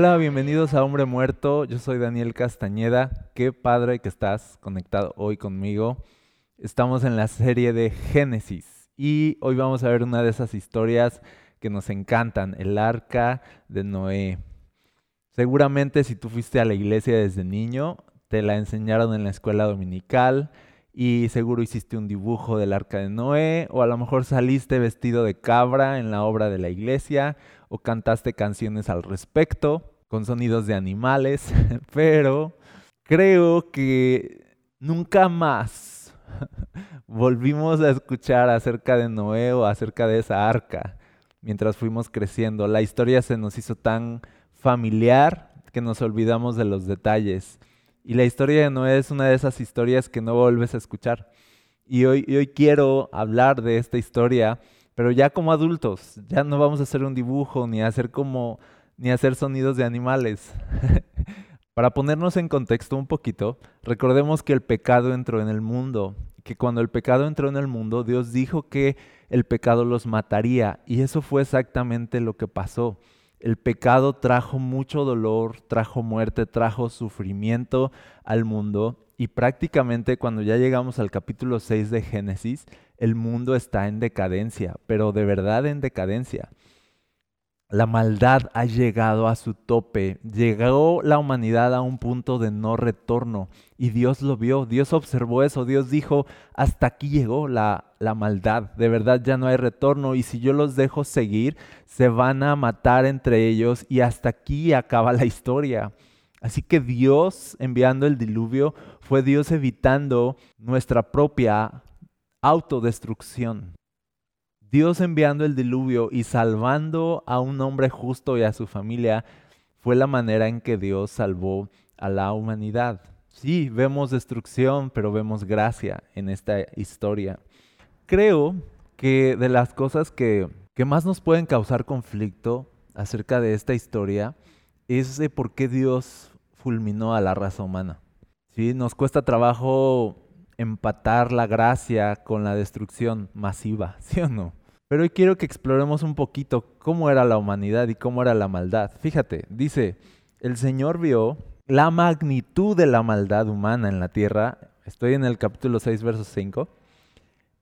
Hola, bienvenidos a Hombre Muerto. Yo soy Daniel Castañeda. Qué padre que estás conectado hoy conmigo. Estamos en la serie de Génesis y hoy vamos a ver una de esas historias que nos encantan, el arca de Noé. Seguramente si tú fuiste a la iglesia desde niño, te la enseñaron en la escuela dominical y seguro hiciste un dibujo del arca de Noé o a lo mejor saliste vestido de cabra en la obra de la iglesia o cantaste canciones al respecto con sonidos de animales, pero creo que nunca más volvimos a escuchar acerca de Noé o acerca de esa arca mientras fuimos creciendo. La historia se nos hizo tan familiar que nos olvidamos de los detalles. Y la historia de Noé es una de esas historias que no vuelves a escuchar. Y hoy, quiero hablar de esta historia, pero ya como adultos. Ya no vamos a hacer un dibujo ni a hacer como ni hacer sonidos de animales. Para ponernos en contexto un poquito, recordemos que el pecado entró en el mundo, que cuando el pecado entró en el mundo, Dios dijo que el pecado los mataría y eso fue exactamente lo que pasó. El pecado trajo mucho dolor, trajo muerte, trajo sufrimiento al mundo y prácticamente cuando ya llegamos al capítulo 6 de Génesis, el mundo está en decadencia, pero de verdad en decadencia. La maldad ha llegado a su tope, llegó la humanidad a un punto de no retorno y Dios lo vio, Dios observó eso, Dios dijo, hasta aquí llegó la, maldad, de verdad ya no hay retorno y si yo los dejo seguir, se van a matar entre ellos y hasta aquí acaba la historia. Así que Dios enviando el diluvio fue Dios evitando nuestra propia autodestrucción. Dios enviando el diluvio y salvando a un hombre justo y a su familia fue la manera en que Dios salvó a la humanidad. Sí, vemos destrucción, pero vemos gracia en esta historia. Creo que de las cosas que, que más nos pueden causar conflicto acerca de esta historia es de por qué Dios fulminó a la raza humana. ¿Sí? Nos cuesta trabajo empatar la gracia con la destrucción masiva, ¿sí o no? Pero hoy quiero que exploremos un poquito cómo era la humanidad y cómo era la maldad. Fíjate, dice, el Señor vio la magnitud de la maldad humana en la tierra, estoy en el capítulo 6, verso 5,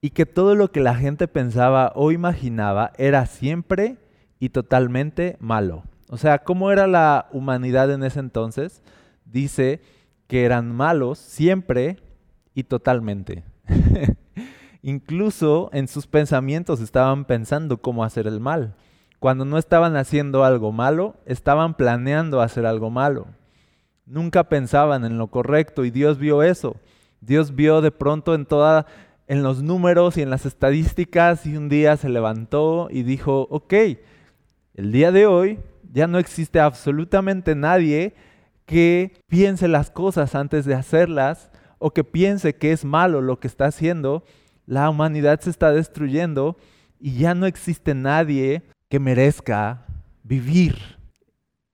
y que todo lo que la gente pensaba o imaginaba era siempre y totalmente malo. O sea, ¿cómo era la humanidad en ese entonces? Dice que eran malos siempre y totalmente. Incluso en sus pensamientos estaban pensando cómo hacer el mal. Cuando no estaban haciendo algo malo, estaban planeando hacer algo malo. Nunca pensaban en lo correcto y Dios vio eso. Dios vio de pronto en toda en los números y en las estadísticas y un día se levantó y dijo, ok, el día de hoy ya no existe absolutamente nadie que piense las cosas antes de hacerlas o que piense que es malo lo que está haciendo la humanidad se está destruyendo y ya no existe nadie que merezca vivir.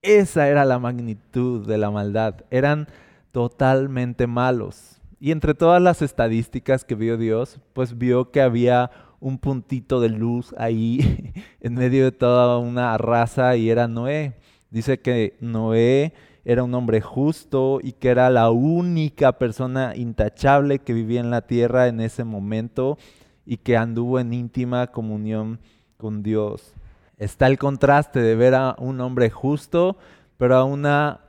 Esa era la magnitud de la maldad. Eran totalmente malos. Y entre todas las estadísticas que vio Dios, pues vio que había un puntito de luz ahí en medio de toda una raza y era Noé. Dice que Noé era un hombre justo y que era la única persona intachable que vivía en la tierra en ese momento y que anduvo en íntima comunión con Dios. Está el contraste de ver a un hombre justo, pero a una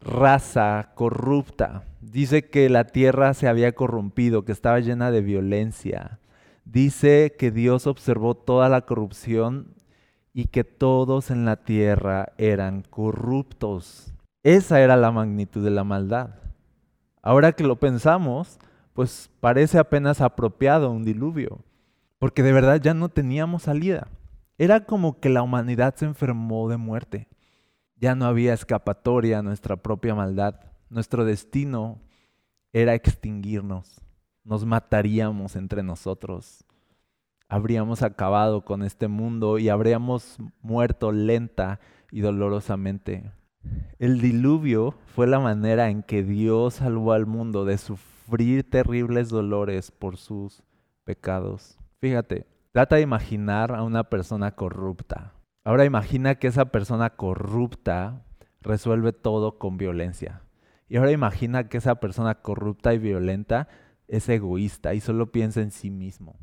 raza corrupta. Dice que la tierra se había corrompido, que estaba llena de violencia. Dice que Dios observó toda la corrupción y que todos en la tierra eran corruptos. Esa era la magnitud de la maldad. Ahora que lo pensamos, pues parece apenas apropiado un diluvio, porque de verdad ya no teníamos salida. Era como que la humanidad se enfermó de muerte. Ya no había escapatoria a nuestra propia maldad. Nuestro destino era extinguirnos. Nos mataríamos entre nosotros. Habríamos acabado con este mundo y habríamos muerto lenta y dolorosamente. El diluvio fue la manera en que Dios salvó al mundo de sufrir terribles dolores por sus pecados. Fíjate, trata de imaginar a una persona corrupta. Ahora imagina que esa persona corrupta resuelve todo con violencia. Y ahora imagina que esa persona corrupta y violenta es egoísta y solo piensa en sí mismo.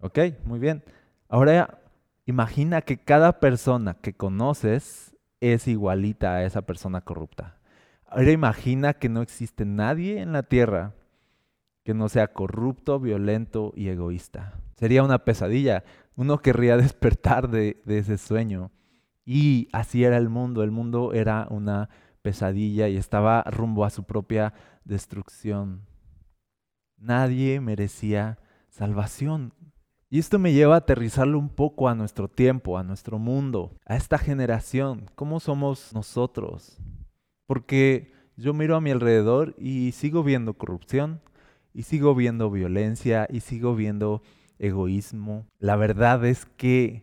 ¿Ok? Muy bien. Ahora imagina que cada persona que conoces es igualita a esa persona corrupta. Ahora imagina que no existe nadie en la tierra que no sea corrupto, violento y egoísta. Sería una pesadilla. Uno querría despertar de, de ese sueño. Y así era el mundo. El mundo era una pesadilla y estaba rumbo a su propia destrucción. Nadie merecía salvación. Y esto me lleva a aterrizarlo un poco a nuestro tiempo, a nuestro mundo, a esta generación. ¿Cómo somos nosotros? Porque yo miro a mi alrededor y sigo viendo corrupción, y sigo viendo violencia, y sigo viendo egoísmo. La verdad es que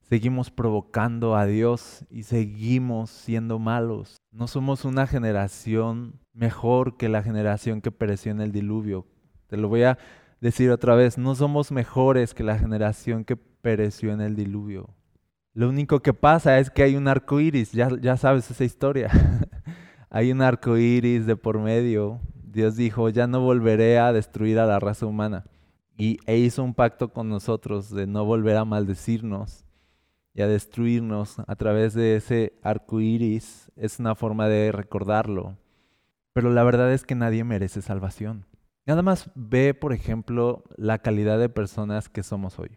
seguimos provocando a Dios y seguimos siendo malos. No somos una generación mejor que la generación que pereció en el diluvio. Te lo voy a decir otra vez, no somos mejores que la generación que pereció en el diluvio. Lo único que pasa es que hay un arco iris, ya, ya sabes esa historia. hay un arco iris de por medio. Dios dijo: Ya no volveré a destruir a la raza humana. Y e hizo un pacto con nosotros de no volver a maldecirnos y a destruirnos a través de ese arco iris es una forma de recordarlo. Pero la verdad es que nadie merece salvación. Nada más ve, por ejemplo, la calidad de personas que somos hoy.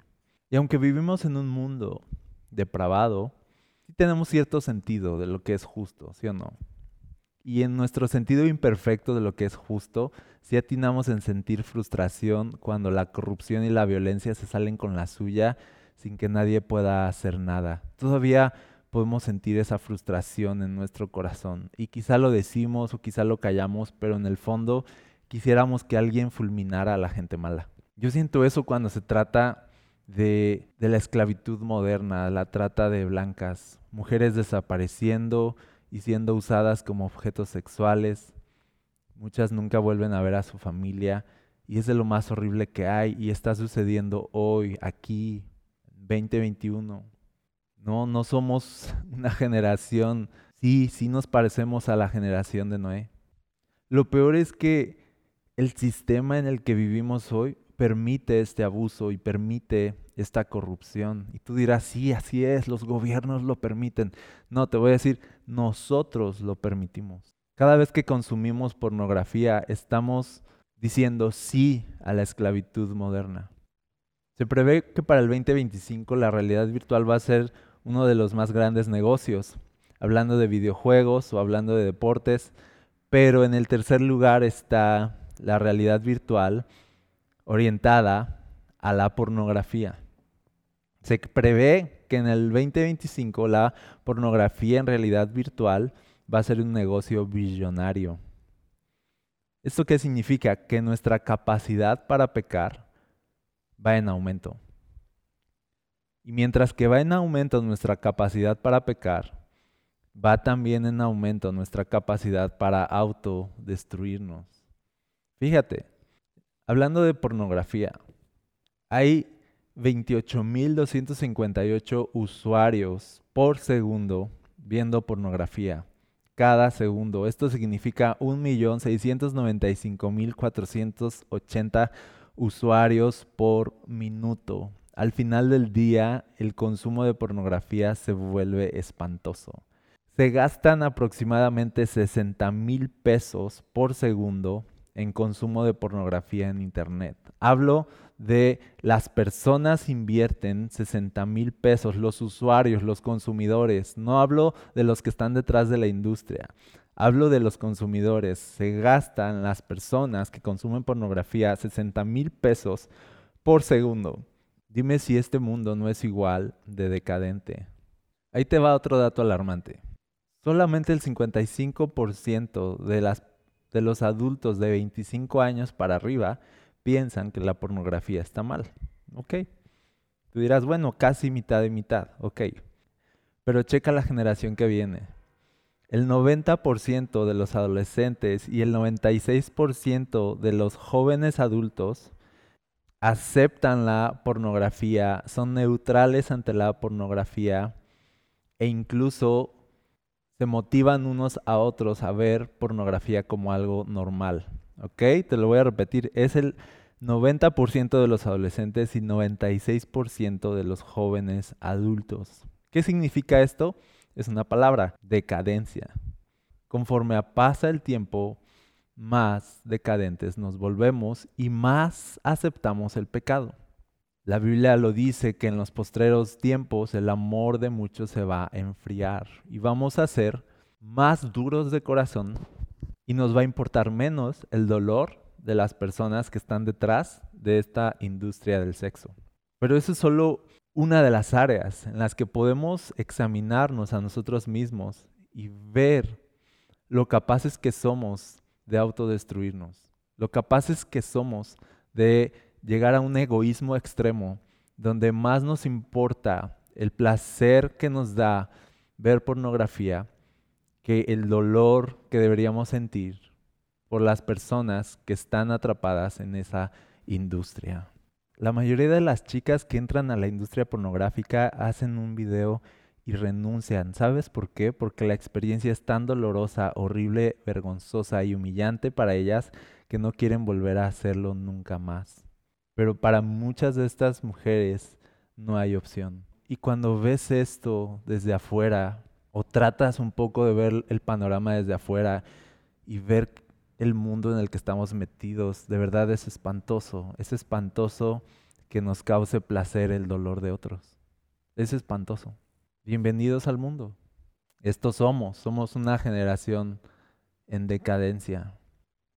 Y aunque vivimos en un mundo depravado, sí tenemos cierto sentido de lo que es justo, ¿sí o no? Y en nuestro sentido imperfecto de lo que es justo, sí atinamos en sentir frustración cuando la corrupción y la violencia se salen con la suya sin que nadie pueda hacer nada. Todavía podemos sentir esa frustración en nuestro corazón y quizá lo decimos o quizá lo callamos, pero en el fondo quisiéramos que alguien fulminara a la gente mala. Yo siento eso cuando se trata de, de la esclavitud moderna, la trata de blancas, mujeres desapareciendo y siendo usadas como objetos sexuales. Muchas nunca vuelven a ver a su familia y es de lo más horrible que hay y está sucediendo hoy, aquí, 2021. No, no somos una generación, sí, sí nos parecemos a la generación de Noé. Lo peor es que el sistema en el que vivimos hoy permite este abuso y permite esta corrupción. Y tú dirás, sí, así es, los gobiernos lo permiten. No, te voy a decir, nosotros lo permitimos. Cada vez que consumimos pornografía, estamos diciendo sí a la esclavitud moderna. Se prevé que para el 2025 la realidad virtual va a ser uno de los más grandes negocios, hablando de videojuegos o hablando de deportes, pero en el tercer lugar está la realidad virtual orientada a la pornografía. Se prevé que en el 2025 la pornografía en realidad virtual va a ser un negocio billonario. ¿Esto qué significa? Que nuestra capacidad para pecar va en aumento. Y mientras que va en aumento nuestra capacidad para pecar, va también en aumento nuestra capacidad para autodestruirnos. Fíjate, hablando de pornografía, hay 28.258 usuarios por segundo viendo pornografía. Cada segundo. Esto significa 1.695.480 usuarios por minuto. Al final del día, el consumo de pornografía se vuelve espantoso. Se gastan aproximadamente 60 mil pesos por segundo en consumo de pornografía en Internet. Hablo de las personas invierten 60 mil pesos, los usuarios, los consumidores. No hablo de los que están detrás de la industria. Hablo de los consumidores. Se gastan las personas que consumen pornografía 60 mil pesos por segundo. Dime si este mundo no es igual de decadente. Ahí te va otro dato alarmante. Solamente el 55% de, las, de los adultos de 25 años para arriba piensan que la pornografía está mal. ¿Ok? Tú dirás, bueno, casi mitad de mitad. Ok. Pero checa la generación que viene. El 90% de los adolescentes y el 96% de los jóvenes adultos aceptan la pornografía, son neutrales ante la pornografía e incluso se motivan unos a otros a ver pornografía como algo normal. ¿Ok? Te lo voy a repetir. Es el 90% de los adolescentes y 96% de los jóvenes adultos. ¿Qué significa esto? Es una palabra, decadencia. Conforme pasa el tiempo, más decadentes nos volvemos y más aceptamos el pecado. La Biblia lo dice que en los postreros tiempos el amor de muchos se va a enfriar y vamos a ser más duros de corazón y nos va a importar menos el dolor de las personas que están detrás de esta industria del sexo. Pero eso es solo una de las áreas en las que podemos examinarnos a nosotros mismos y ver lo capaces que somos de autodestruirnos, lo capaces que somos de llegar a un egoísmo extremo, donde más nos importa el placer que nos da ver pornografía que el dolor que deberíamos sentir por las personas que están atrapadas en esa industria. La mayoría de las chicas que entran a la industria pornográfica hacen un video y renuncian. ¿Sabes por qué? Porque la experiencia es tan dolorosa, horrible, vergonzosa y humillante para ellas que no quieren volver a hacerlo nunca más. Pero para muchas de estas mujeres no hay opción. Y cuando ves esto desde afuera o tratas un poco de ver el panorama desde afuera y ver el mundo en el que estamos metidos, de verdad es espantoso. Es espantoso que nos cause placer el dolor de otros. Es espantoso. Bienvenidos al mundo. Estos somos, somos una generación en decadencia.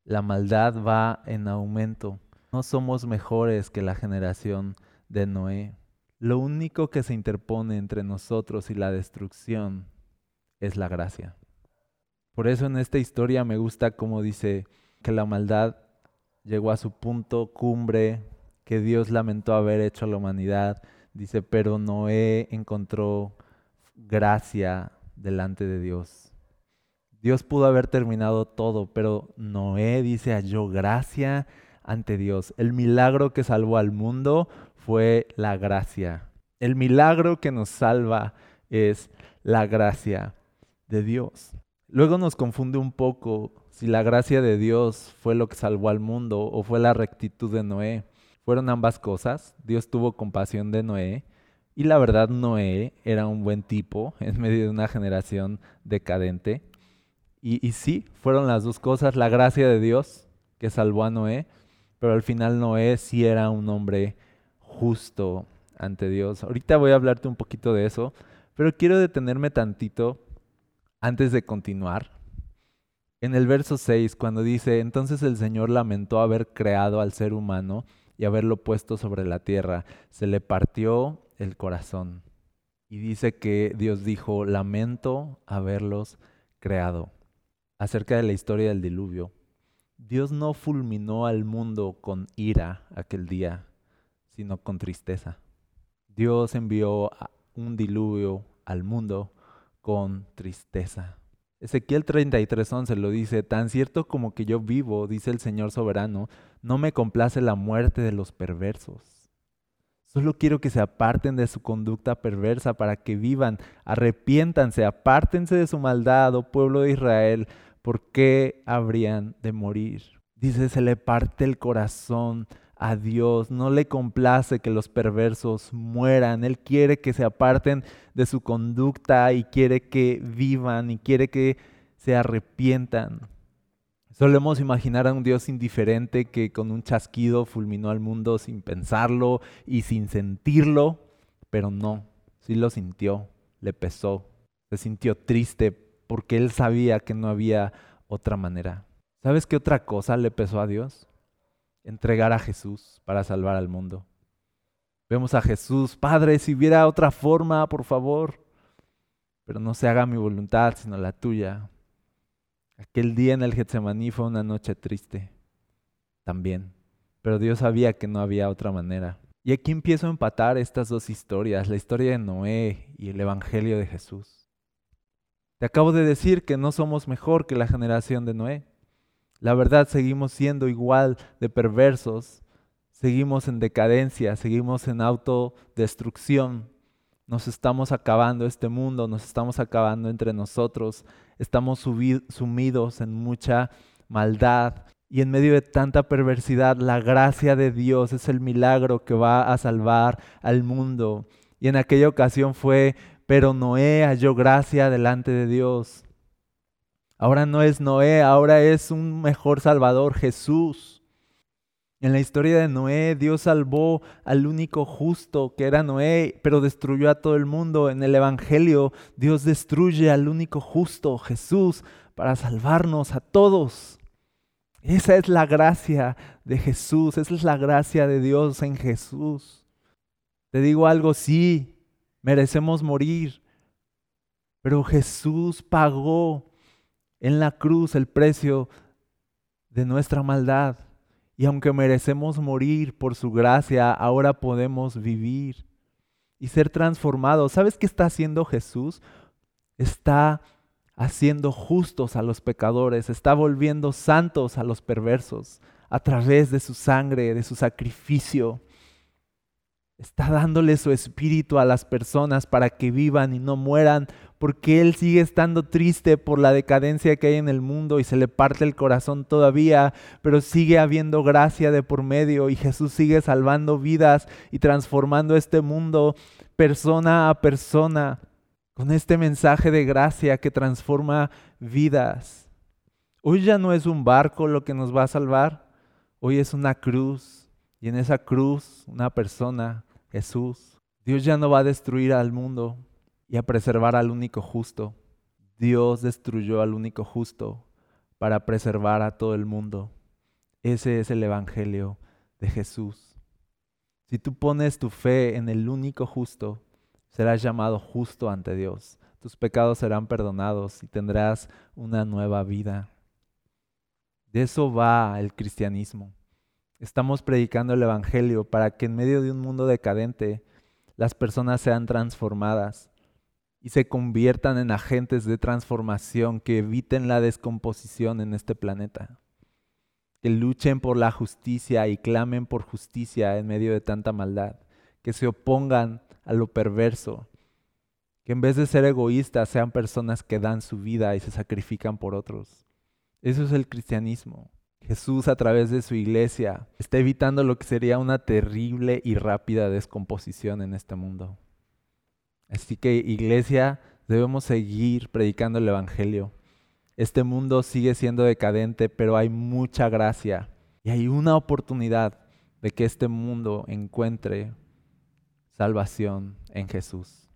La maldad va en aumento no somos mejores que la generación de Noé. Lo único que se interpone entre nosotros y la destrucción es la gracia. Por eso en esta historia me gusta cómo dice que la maldad llegó a su punto cumbre, que Dios lamentó haber hecho a la humanidad. Dice, pero Noé encontró gracia delante de Dios. Dios pudo haber terminado todo, pero Noé dice, halló gracia ante Dios. El milagro que salvó al mundo fue la gracia. El milagro que nos salva es la gracia de Dios. Luego nos confunde un poco si la gracia de Dios fue lo que salvó al mundo o fue la rectitud de Noé. Fueron ambas cosas. Dios tuvo compasión de Noé y la verdad Noé era un buen tipo en medio de una generación decadente. Y, y sí, fueron las dos cosas, la gracia de Dios que salvó a Noé pero al final Noé sí era un hombre justo ante Dios. Ahorita voy a hablarte un poquito de eso, pero quiero detenerme tantito antes de continuar. En el verso 6, cuando dice, entonces el Señor lamentó haber creado al ser humano y haberlo puesto sobre la tierra, se le partió el corazón. Y dice que Dios dijo, lamento haberlos creado. Acerca de la historia del diluvio, Dios no fulminó al mundo con ira aquel día, sino con tristeza. Dios envió un diluvio al mundo con tristeza. Ezequiel 33:11 lo dice, tan cierto como que yo vivo, dice el Señor soberano, no me complace la muerte de los perversos. Solo quiero que se aparten de su conducta perversa para que vivan, arrepiéntanse, apártense de su maldad, oh pueblo de Israel, ¿por qué habrían de morir? Dice, se le parte el corazón a Dios, no le complace que los perversos mueran, Él quiere que se aparten de su conducta y quiere que vivan y quiere que se arrepientan. Solemos imaginar a un Dios indiferente que con un chasquido fulminó al mundo sin pensarlo y sin sentirlo, pero no, sí lo sintió, le pesó, se sintió triste porque él sabía que no había otra manera. ¿Sabes qué otra cosa le pesó a Dios? Entregar a Jesús para salvar al mundo. Vemos a Jesús, Padre, si hubiera otra forma, por favor. pero no se haga mi voluntad, sino la tuya. Aquel día en el Getsemaní fue una noche triste, también, pero Dios sabía que no había otra manera. Y aquí empiezo a empatar estas dos historias, la historia de Noé y el Evangelio de Jesús. Te acabo de decir que no somos mejor que la generación de Noé. La verdad, seguimos siendo igual de perversos, seguimos en decadencia, seguimos en autodestrucción. Nos estamos acabando este mundo, nos estamos acabando entre nosotros, estamos sumidos en mucha maldad, y en medio de tanta perversidad, la gracia de Dios es el milagro que va a salvar al mundo. Y en aquella ocasión fue, pero Noé halló gracia delante de Dios. Ahora no es Noé, ahora es un mejor Salvador, Jesús. En la historia de Noé, Dios salvó al único justo que era Noé, pero destruyó a todo el mundo. En el Evangelio, Dios destruye al único justo, Jesús, para salvarnos a todos. Esa es la gracia de Jesús, esa es la gracia de Dios en Jesús. Te digo algo, sí, merecemos morir, pero Jesús pagó en la cruz el precio de nuestra maldad. Y aunque merecemos morir por su gracia, ahora podemos vivir y ser transformados. ¿Sabes qué está haciendo Jesús? Está haciendo justos a los pecadores, está volviendo santos a los perversos a través de su sangre, de su sacrificio. Está dándole su espíritu a las personas para que vivan y no mueran, porque Él sigue estando triste por la decadencia que hay en el mundo y se le parte el corazón todavía, pero sigue habiendo gracia de por medio y Jesús sigue salvando vidas y transformando este mundo persona a persona con este mensaje de gracia que transforma vidas. Hoy ya no es un barco lo que nos va a salvar, hoy es una cruz y en esa cruz una persona, Jesús. Dios ya no va a destruir al mundo y a preservar al único justo. Dios destruyó al único justo para preservar a todo el mundo. Ese es el Evangelio de Jesús. Si tú pones tu fe en el único justo, serás llamado justo ante Dios. Tus pecados serán perdonados y tendrás una nueva vida. De eso va el cristianismo. Estamos predicando el Evangelio para que en medio de un mundo decadente las personas sean transformadas y se conviertan en agentes de transformación que eviten la descomposición en este planeta. Que luchen por la justicia y clamen por justicia en medio de tanta maldad. Que se opongan a lo perverso. Que en vez de ser egoístas sean personas que dan su vida y se sacrifican por otros. Eso es el cristianismo. Jesús a través de su iglesia está evitando lo que sería una terrible y rápida descomposición en este mundo. Así que iglesia, debemos seguir predicando el Evangelio. Este mundo sigue siendo decadente, pero hay mucha gracia y hay una oportunidad de que este mundo encuentre salvación en Jesús.